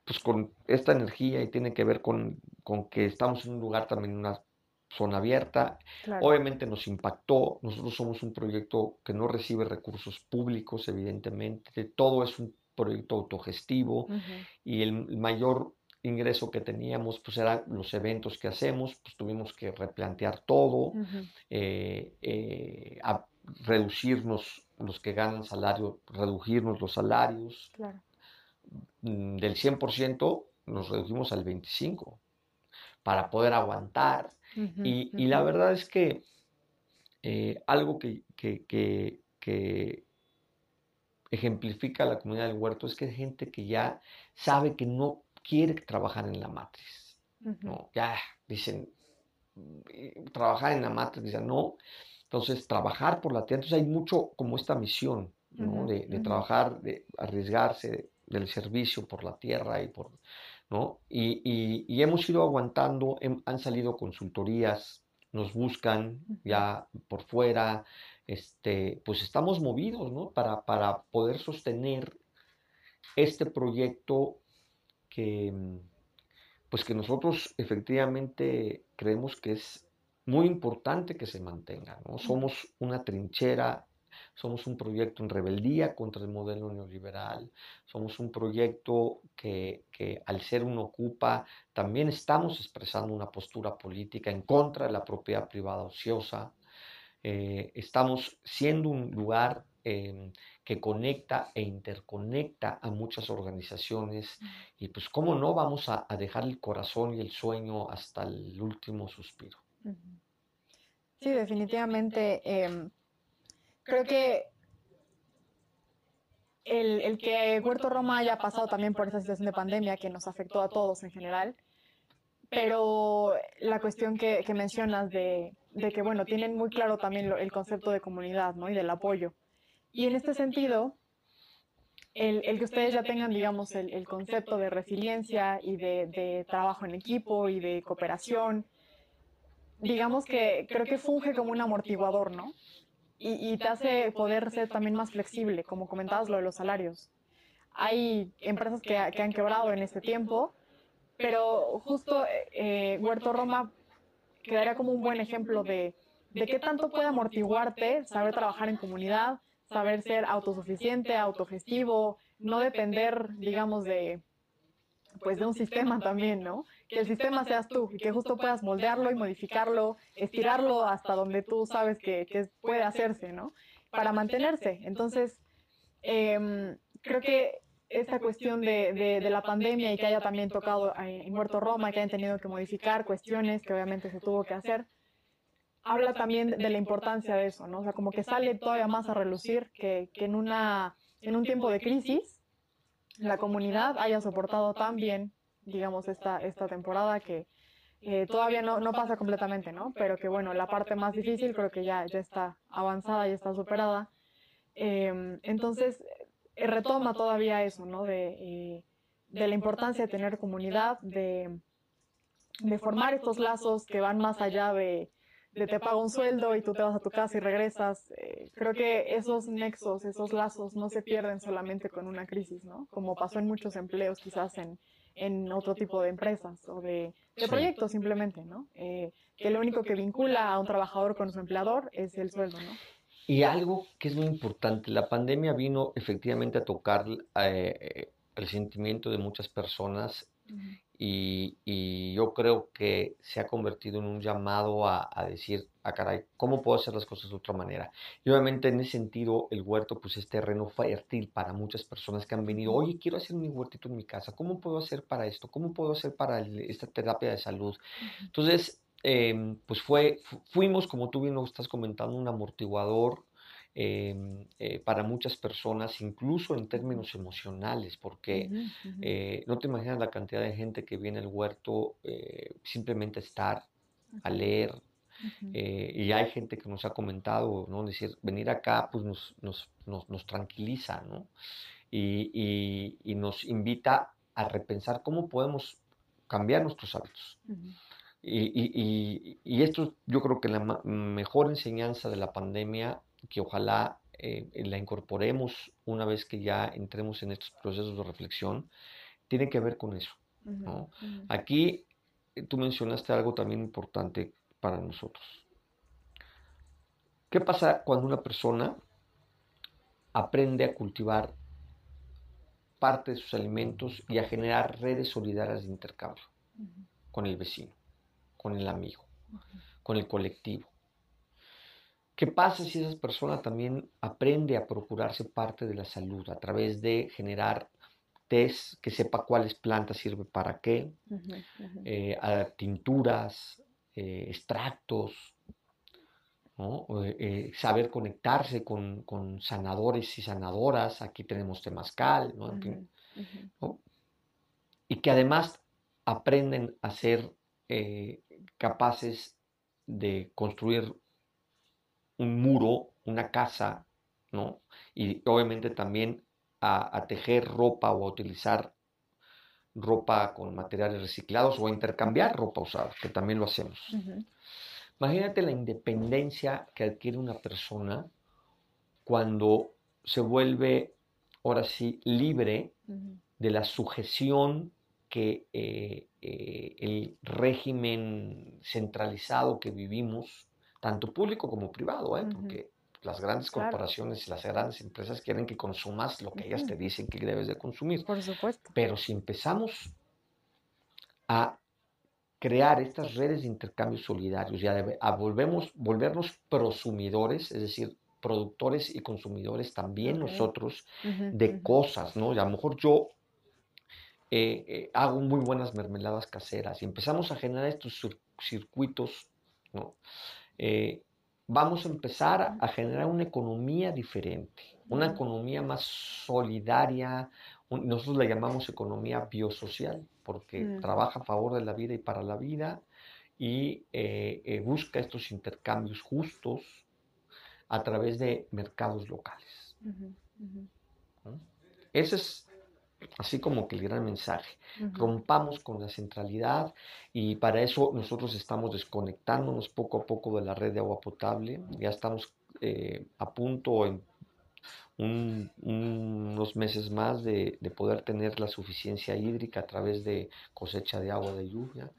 pues, con esta energía y tiene que ver con, con que estamos en un lugar también, una zona abierta. Obviamente nos impactó. Nosotros somos un proyecto que no recibe recursos públicos, evidentemente. Todo es un proyecto autogestivo y el mayor ingreso que teníamos pues eran los eventos que hacemos, pues tuvimos que replantear todo, eh, eh, a reducirnos los que ganan salario, reducirnos los salarios. Mm, del 100% nos redujimos al 25% para poder aguantar y, la verdad es que eh, algo que, ejemplifica la comunidad del huerto es que hay gente que ya sabe que no quiere trabajar en la matriz. ¿no? Ya dicen, mm, trabajar en la matriz, ya no. Entonces, trabajar por la tierra. Entonces, hay mucho como esta misión ¿no? de, trabajar, de arriesgarse del servicio por la tierra y por y, hemos ido aguantando, han salido consultorías, nos buscan ya por fuera, este, pues estamos movidos, Para, para poder sostener este proyecto que, pues que nosotros efectivamente creemos que es muy importante que se mantenga, ¿no? Somos una trinchera somos un proyecto en rebeldía contra el modelo neoliberal, somos un proyecto que, al ser un ocupa también estamos expresando una postura política en contra de la propiedad privada ociosa, eh, estamos siendo un lugar em, que conecta e interconecta a muchas organizaciones y pues cómo no vamos a, dejar el corazón y el sueño hasta el último suspiro. Sí, definitivamente. Em, creo que el, que Huerto Roma haya pasado también por esa situación de pandemia que nos afectó a todos en general, pero la cuestión que, mencionas de, que, bueno, tienen muy claro también el concepto de comunidad, ¿no? Y del apoyo. Y en este sentido, el, que ustedes ya tengan, digamos, el, concepto de resiliencia y de, de, trabajo en equipo y de cooperación, digamos que creo que funge como un amortiguador, ¿no? Y, te hace poder ser también más flexible, como comentabas lo de los salarios. Hay empresas que, han quebrado en este tiempo, pero justo eh, Huerto Roma quedaría como un buen ejemplo de, de qué tanto puede amortiguarte saber trabajar en comunidad, saber ser autosuficiente, autogestivo, no depender, digamos, de, pues de un sistema también, ¿no? Que el sistema seas tú y que justo puedas moldearlo y modificarlo, estirarlo hasta donde tú sabes que, puede hacerse, ¿no? Para mantenerse. Entonces, em, creo que esta cuestión de, la pandemia y que haya también tocado en Muerto Roma, que hayan tenido que modificar cuestiones que obviamente se tuvo que hacer, habla también de la importancia de eso, ¿no? O sea, como que sale todavía más a relucir que, que en, una, en un tiempo de crisis la comunidad haya soportado tan bien, digamos, esta, esta temporada que eh, todavía no, no, pasa completamente, ¿no? Pero que bueno, la parte más difícil creo que ya, ya está avanzada, ya está superada. Em, entonces, eh, retoma todavía eso, ¿no? De, eh, de, la importancia de tener comunidad, de, de formar estos lazos que van más allá de, de te pago un sueldo y tú te vas a tu casa y regresas. Eh, creo que esos nexos, esos lazos no se pierden solamente con una crisis, ¿no? Como pasó en muchos empleos, quizás en, en otro tipo de empresas o de, proyectos simplemente, ¿no? Eh, que lo único que vincula a un trabajador con su empleador es el sueldo, ¿no? Y algo que es muy importante, la pandemia vino efectivamente a tocar eh, el sentimiento de muchas personas y, yo creo que se ha convertido en un llamado a, decir, a ah, caray, ¿cómo puedo hacer las cosas de otra manera? Y obviamente en ese sentido el huerto pues es terreno fértil para muchas personas que han venido, oye, quiero hacer mi huertito en mi casa, ¿cómo puedo hacer para esto? ¿Cómo puedo hacer para esta terapia de salud? Entonces, em, pues fue, fuimos, como tú bien lo estás comentando, un amortiguador Em, eh, para muchas personas, incluso en términos emocionales, porque eh, no te imaginas la cantidad de gente que viene al huerto eh, simplemente a estar, a leer. y hay gente que nos ha comentado, ¿no? Decir, venir acá pues nos, nos, nos, tranquiliza, ¿no? Y, y, nos invita a repensar cómo podemos cambiar nuestros hábitos. Y, esto yo creo que la mejor enseñanza de la pandemia, que ojalá eh, la incorporemos una vez que ya entremos en estos procesos de reflexión, tiene que ver con eso. Aquí eh, tú mencionaste algo también importante para nosotros. ¿Qué pasa cuando una persona aprende a cultivar parte de sus alimentos y a generar redes solidarias de intercambio con el vecino, con el amigo, con el colectivo? ¿Qué pasa si esa persona también aprende a procurarse parte de la salud a través de generar test que sepa cuáles plantas sirven para qué, eh, tinturas, eh, extractos, eh, saber conectarse con, sanadores y sanadoras, aquí tenemos temazcal, y que además aprenden a ser capaces de construir un muro, una casa, ¿no? Y obviamente también a, tejer ropa o a utilizar ropa con materiales reciclados o a intercambiar ropa usada, que también lo hacemos. Imagínate la independencia que adquiere una persona cuando se vuelve, ahora sí, libre de la sujeción que eh, eh, el régimen centralizado que vivimos tanto público como privado, ¿eh? porque las grandes corporaciones y las grandes empresas quieren que consumas lo que ellas te dicen que debes de consumir. Por supuesto. Pero si empezamos a crear estas redes de intercambio solidarios y a, volvemos, volvernos prosumidores, es decir, productores y consumidores también nosotros de cosas, ¿no? Y a lo mejor yo eh, eh, hago muy buenas mermeladas caseras y empezamos a generar estos circuitos, ¿no? Eh, vamos a empezar a generar una economía diferente, una economía más solidaria, nosotros la llamamos economía biosocial, porque mm. trabaja a favor de la vida y para la vida y eh, eh, busca estos intercambios justos a través de mercados locales. Ese es así como que el gran mensaje. Rompamos con la centralidad y para eso nosotros estamos desconectándonos poco a poco de la red de agua potable. Ya estamos eh, a punto en unos meses más de, poder tener la suficiencia hídrica a través de cosecha de agua de lluvia.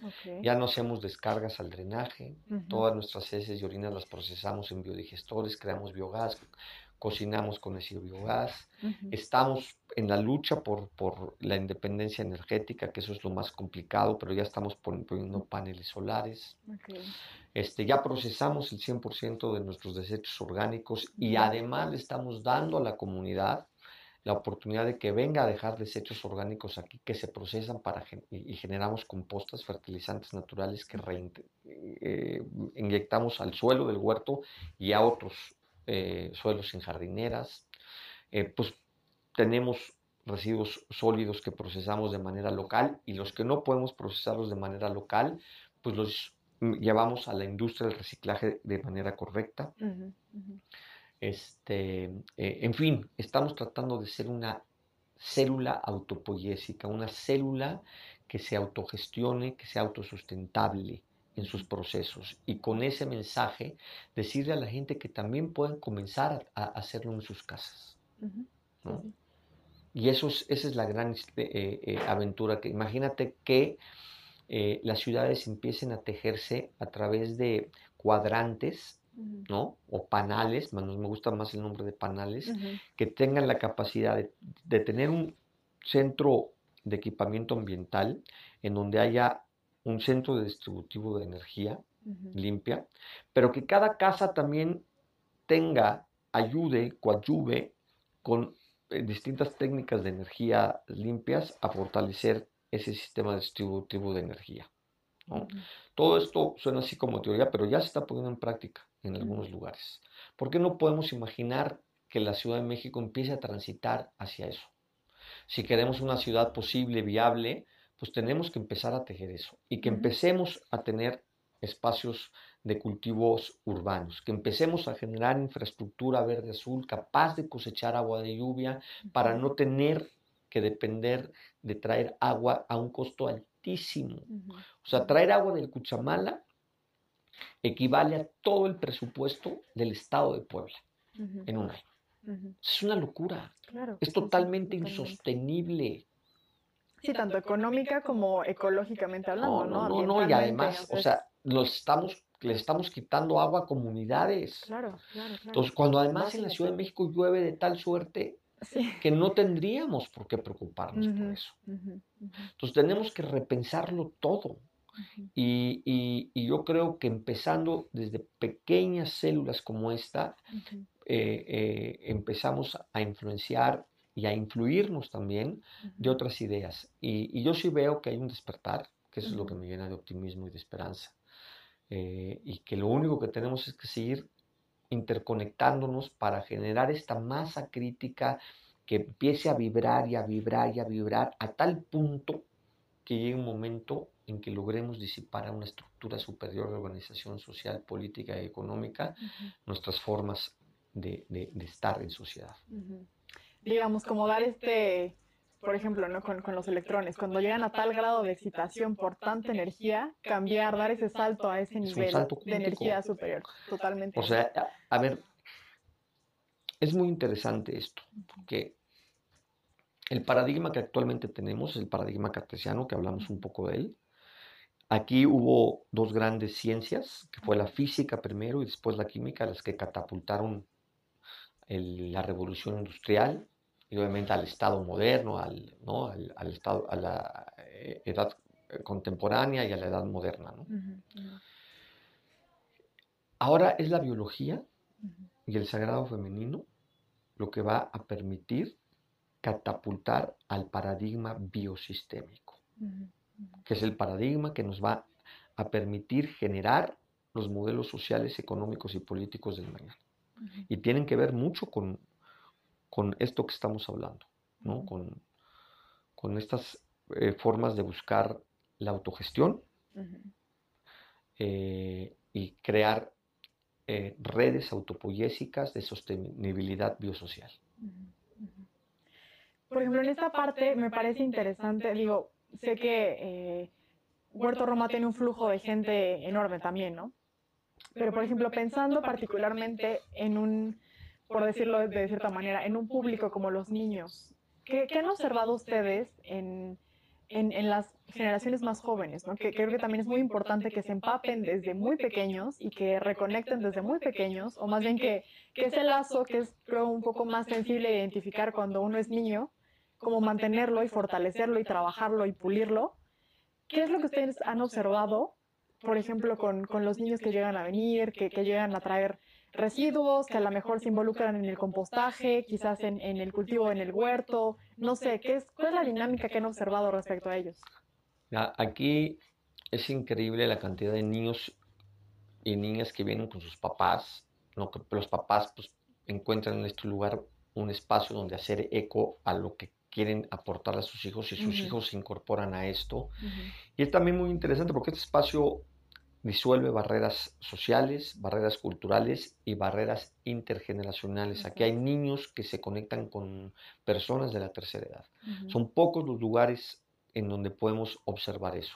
Ya no hacemos descargas al drenaje, todas nuestras heces y orinas las procesamos en biodigestores, creamos biogás, cocinamos con ese biogás, estamos en la lucha por, por, la independencia energética, que eso es lo más complicado, pero ya estamos poniendo paneles solares. Este, ya procesamos el 100% de nuestros desechos orgánicos y además le estamos dando a la comunidad la oportunidad de que venga a dejar desechos orgánicos aquí que se procesan para y, generamos compostas, fertilizantes naturales que eh, inyectamos al suelo del huerto y a otros eh, suelos en jardineras, eh, pues tenemos residuos sólidos que procesamos de manera local y los que no podemos procesarlos de manera local, pues los llevamos a la industria del reciclaje de manera correcta. Este, eh, en fin, estamos tratando de ser una célula autopoyésica, una célula que se autogestione, que sea autosustentable, en sus procesos y con ese mensaje decirle a la gente que también pueden comenzar a, hacerlo en sus casas. Y eso es, esa es la gran este, eh, eh, aventura que imagínate que eh, las ciudades empiecen a tejerse a través de cuadrantes, ¿no? O panales, me gusta más el nombre de panales, que tengan la capacidad de, de tener un centro de equipamiento ambiental en donde haya un centro de distributivo de energía limpia, pero que cada casa también tenga, ayude, coadyuve con eh, distintas técnicas de energía limpias a fortalecer ese sistema distributivo de energía. Todo esto suena así como teoría, pero ya se está poniendo en práctica en algunos lugares. ¿Por qué no podemos imaginar que la Ciudad de México empiece a transitar hacia eso? Si queremos una ciudad posible, viable, pues tenemos que empezar a tejer eso y que empecemos a tener espacios de cultivos urbanos, que empecemos a generar infraestructura verde azul capaz de cosechar agua de lluvia para no tener que depender de traer agua a un costo altísimo. O sea, traer agua del Cuchamala equivale a todo el presupuesto del Estado de Puebla en un año. Es una locura. es totalmente insostenible. Sí, tanto económica como ecológicamente hablando. No, no, no, y además, o sea, los estamos, le estamos quitando agua a comunidades. Claro, claro, Entonces, cuando además en la Ciudad de México llueve de tal suerte que no tendríamos por qué preocuparnos por eso. Entonces, tenemos que repensarlo todo. y, y, yo creo que empezando desde pequeñas células como esta, eh, eh, empezamos a influenciar y a influirnos también de otras ideas. Y, yo sí veo que hay un despertar, que eso es lo que me llena de optimismo y de esperanza. Eh, y que lo único que tenemos es que seguir interconectándonos para generar esta masa crítica que empiece a vibrar y a vibrar y a vibrar a tal punto que llegue un momento en que logremos disipar a una estructura superior de organización social, política y económica nuestras formas de, estar en sociedad digamos, como dar este, por ejemplo, ¿no? Con, con, los electrones, cuando llegan a tal grado de excitación por tanta energía, cambiar, dar ese salto a ese nivel de energía superior, totalmente. O sea, a, ver, es muy interesante esto, porque el paradigma que actualmente tenemos es el paradigma cartesiano, que hablamos un poco de él. Aquí hubo dos grandes ciencias, que fue la física primero y después la química, las que catapultaron la revolución industrial y obviamente al Estado moderno, al, ¿no? al, estado, a la eh, edad contemporánea y a la edad moderna. ¿no? Ahora es la biología y el sagrado femenino lo que va a permitir catapultar al paradigma biosistémico, que es el paradigma que nos va a permitir generar los modelos sociales, económicos y políticos del mañana. Y tienen que ver mucho con, con esto que estamos hablando, ¿no? con, con estas eh, formas de buscar la autogestión eh, y crear eh, redes autopoyésicas de sostenibilidad biosocial. Por ejemplo, en esta parte me parece interesante, digo, sé que Huerto Roma tiene un flujo de gente enorme también, ¿no? Pero, por ejemplo, pensando particularmente en un por decirlo de cierta manera, en un público como los niños. ¿Qué, han observado ustedes en, en, las generaciones más jóvenes? ¿no? Que creo que también es muy importante que se empapen desde muy pequeños y que reconecten desde muy pequeños, o más bien que, que ese lazo que es un poco más sensible de identificar cuando uno es niño, como mantenerlo y fortalecerlo y trabajarlo y pulirlo. ¿Qué es lo que ustedes han observado, por ejemplo, con, con los niños que llegan a venir, que, que llegan a traer residuos que a lo mejor se involucran en el compostaje, quizás en, el cultivo en el huerto, no sé, ¿qué es, ¿cuál es la dinámica que han observado respecto a ellos? Aquí es increíble la cantidad de niños y niñas que vienen con sus papás, los papás pues, encuentran en este lugar un espacio donde hacer eco a lo que quieren aportar a sus hijos y sus hijos se incorporan a esto. Y es también muy interesante porque este espacio disuelve barreras sociales, barreras culturales y barreras intergeneracionales. Aquí hay niños que se conectan con personas de la tercera edad. Son pocos los lugares en donde podemos observar eso.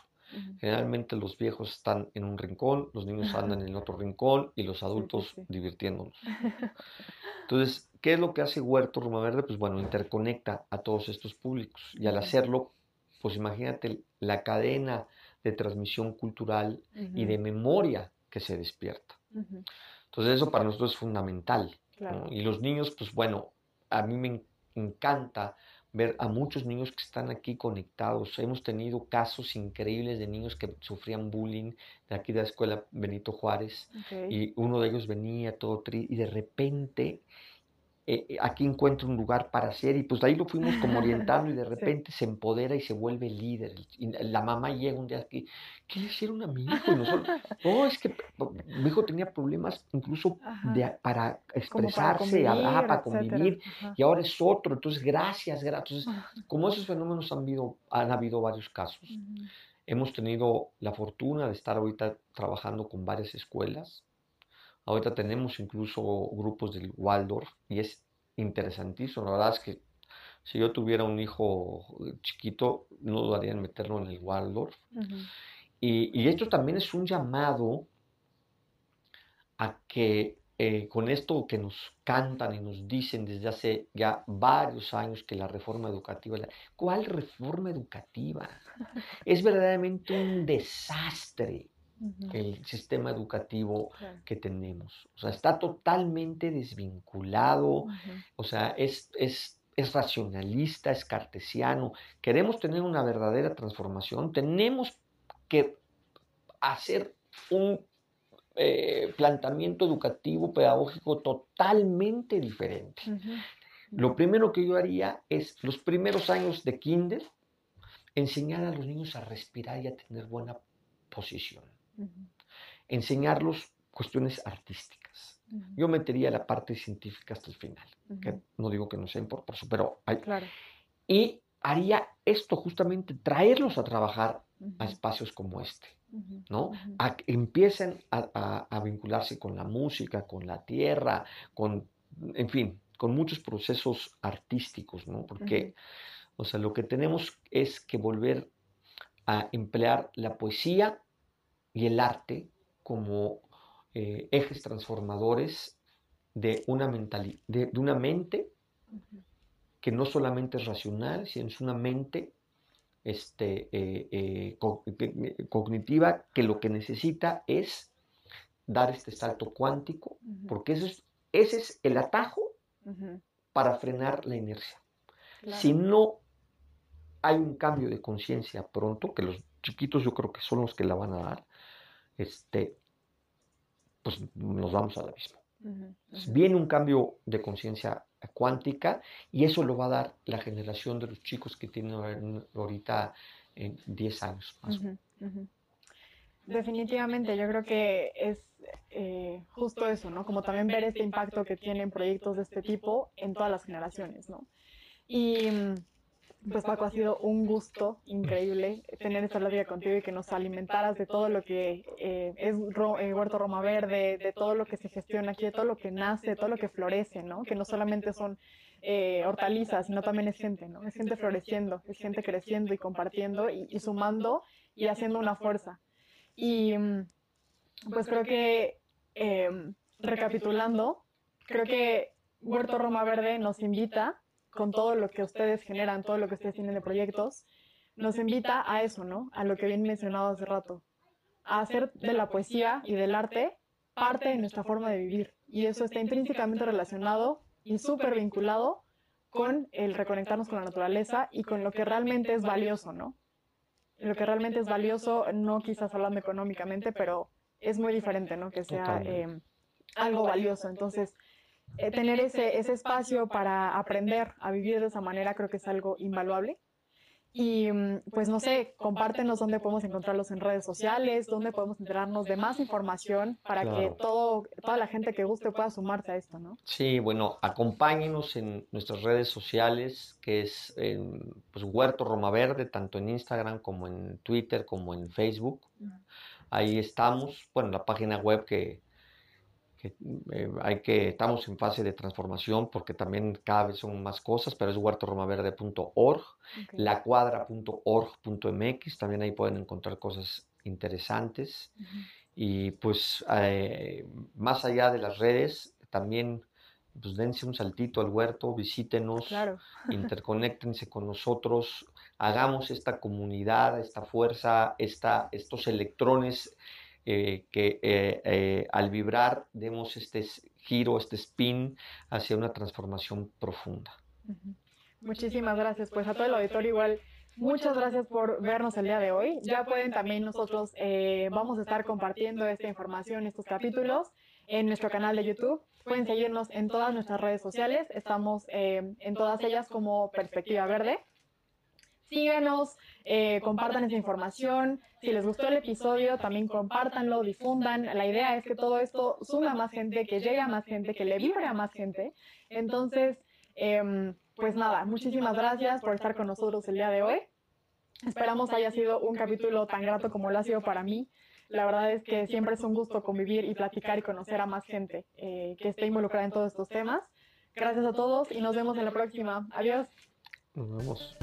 Generalmente los viejos están en un rincón, los niños andan en otro rincón y los adultos divirtiéndonos. Entonces, ¿qué es lo que hace Huerto Roma Verde? Pues bueno, interconecta a todos estos públicos y al hacerlo, pues imagínate la cadena de transmisión cultural y de memoria que se despierta. Entonces eso para nosotros es fundamental. Y los niños, pues bueno, a mí me encanta ver a muchos niños que están aquí conectados. Hemos tenido casos increíbles de niños que sufrían bullying de aquí de la escuela Benito Juárez y uno de ellos venía todo triste y de repente eh, eh, aquí encuentra un lugar para hacer y pues ahí lo fuimos como orientando y de repente se empodera y se vuelve líder. Y la mamá llega un día aquí, ¿qué le hicieron a mi hijo? Y nosotros, no, es que mi hijo tenía problemas incluso de, para expresarse, para convivir, y ahora es otro, entonces gracias, gracias. como esos fenómenos han habido, han habido varios casos. Hemos tenido la fortuna de estar ahorita trabajando con varias escuelas, Ahorita tenemos incluso grupos del Waldorf y es interesantísimo. La verdad es que Si yo tuviera un hijo chiquito, no dudaría en meterlo en el Waldorf. y, y, esto también es un llamado a que eh, con esto que nos cantan y nos dicen desde hace ya varios años que la reforma educativa, ¿cuál reforma educativa? Es verdaderamente un desastre el sistema educativo que tenemos. O sea, está totalmente desvinculado, o sea, es, es, es racionalista, es cartesiano. Queremos tener una verdadera transformación, tenemos que hacer un eh, planteamiento educativo, pedagógico totalmente diferente. Lo primero que yo haría es los primeros años de kinder, enseñar a los niños a respirar y a tener buena posición. Enseñarlos cuestiones artísticas. Yo metería la parte científica hasta el final, que no digo que no sea importante, pero hay... Claro. Y haría esto justamente, traerlos a trabajar a espacios como este. ¿no? A que empiecen a, vincularse con la música, con la tierra, con, en fin, con muchos procesos artísticos, ¿no? Porque, o sea, lo que tenemos es que volver a emplear la poesía y el arte como eh, ejes transformadores de una, de, una mente que no solamente es racional, sino es una mente este, eh, eh, cognitiva que lo que necesita es dar este salto cuántico, porque ese es, ese es el atajo para frenar la inercia. Si no hay un cambio de conciencia pronto, que los chiquitos yo creo que son los que la van a dar, este, pues nos vamos al abismo. Viene un cambio de conciencia cuántica y eso lo va a dar la generación de los chicos que tienen ahorita en 10 años más. Definitivamente, yo creo que es eh, justo eso, ¿no? Como también ver este impacto que tienen proyectos de este tipo en todas las generaciones, ¿no? Y pues Paco, ha sido un gusto increíble tener esta plática contigo y que nos alimentaras de todo lo que eh, es eh, Huerto Roma Verde, de todo lo que se gestiona aquí, de todo lo que nace, de todo lo que florece, ¿no? Que no solamente son eh, hortalizas, sino también es gente, ¿no? Es gente floreciendo, es gente creciendo y compartiendo y, y sumando y haciendo una fuerza. Y mm, pues creo que, em, recapitulando, creo que Huerto Roma Verde nos invita con todo lo que ustedes generan, todo lo que ustedes tienen de proyectos, nos invita a eso, ¿no? A lo que bien mencionado hace rato, a hacer de la poesía y del arte parte de nuestra forma de vivir. Y eso está intrínsecamente relacionado y súper vinculado con el reconectarnos con la naturaleza y con lo que realmente es valioso, ¿no? Lo que realmente es valioso, no quizás hablando económicamente, pero es muy diferente, ¿no? Que sea eh, algo valioso. Entonces, eh, tener ese, ese espacio para aprender a vivir de esa manera creo que es algo invaluable. Y mm, pues no sé, compártenos dónde podemos encontrarlos en redes sociales, dónde podemos enterarnos de más información para que todo, toda la gente que guste pueda sumarse a esto, ¿no? Sí, bueno, acompáñenos en nuestras redes sociales, que es pues, Huerto Roma Verde, tanto en Instagram como en Twitter, como en Facebook. Ahí estamos, bueno, la página web que que eh, hay que, estamos en fase de transformación porque también cada vez son más cosas, pero es huertoromaverde.org, lacuadra.org.mx, también ahí pueden encontrar cosas interesantes. Y pues eh, más allá de las redes, también pues dense un saltito al huerto, visítenos, claro. interconéctense con nosotros, hagamos esta comunidad, esta fuerza, esta, estos electrones eh, que eh, eh, al vibrar demos este giro, este spin hacia una transformación profunda. Muchísimas gracias. Pues a todo el auditorio igual. Muchas gracias por vernos el día de hoy. Ya pueden también nosotros, vamos a estar compartiendo esta información, estos capítulos en nuestro canal de YouTube. Pueden seguirnos en todas nuestras redes sociales. Estamos en todas ellas como Perspectiva Verde síganos, eh, compartan esa información. Si les gustó el episodio, también compártanlo, difundan. La idea es que todo esto suma a más gente, que llegue a más gente, que le vibre a más gente. Entonces, em, pues nada, muchísimas gracias por estar con nosotros el día de hoy. Esperamos haya sido un capítulo tan grato como lo ha sido para mí. La verdad es que siempre es un gusto convivir y platicar y conocer a más gente eh, que esté involucrada en todos estos temas. Gracias a todos y nos vemos en la próxima. Adiós. Nos vemos.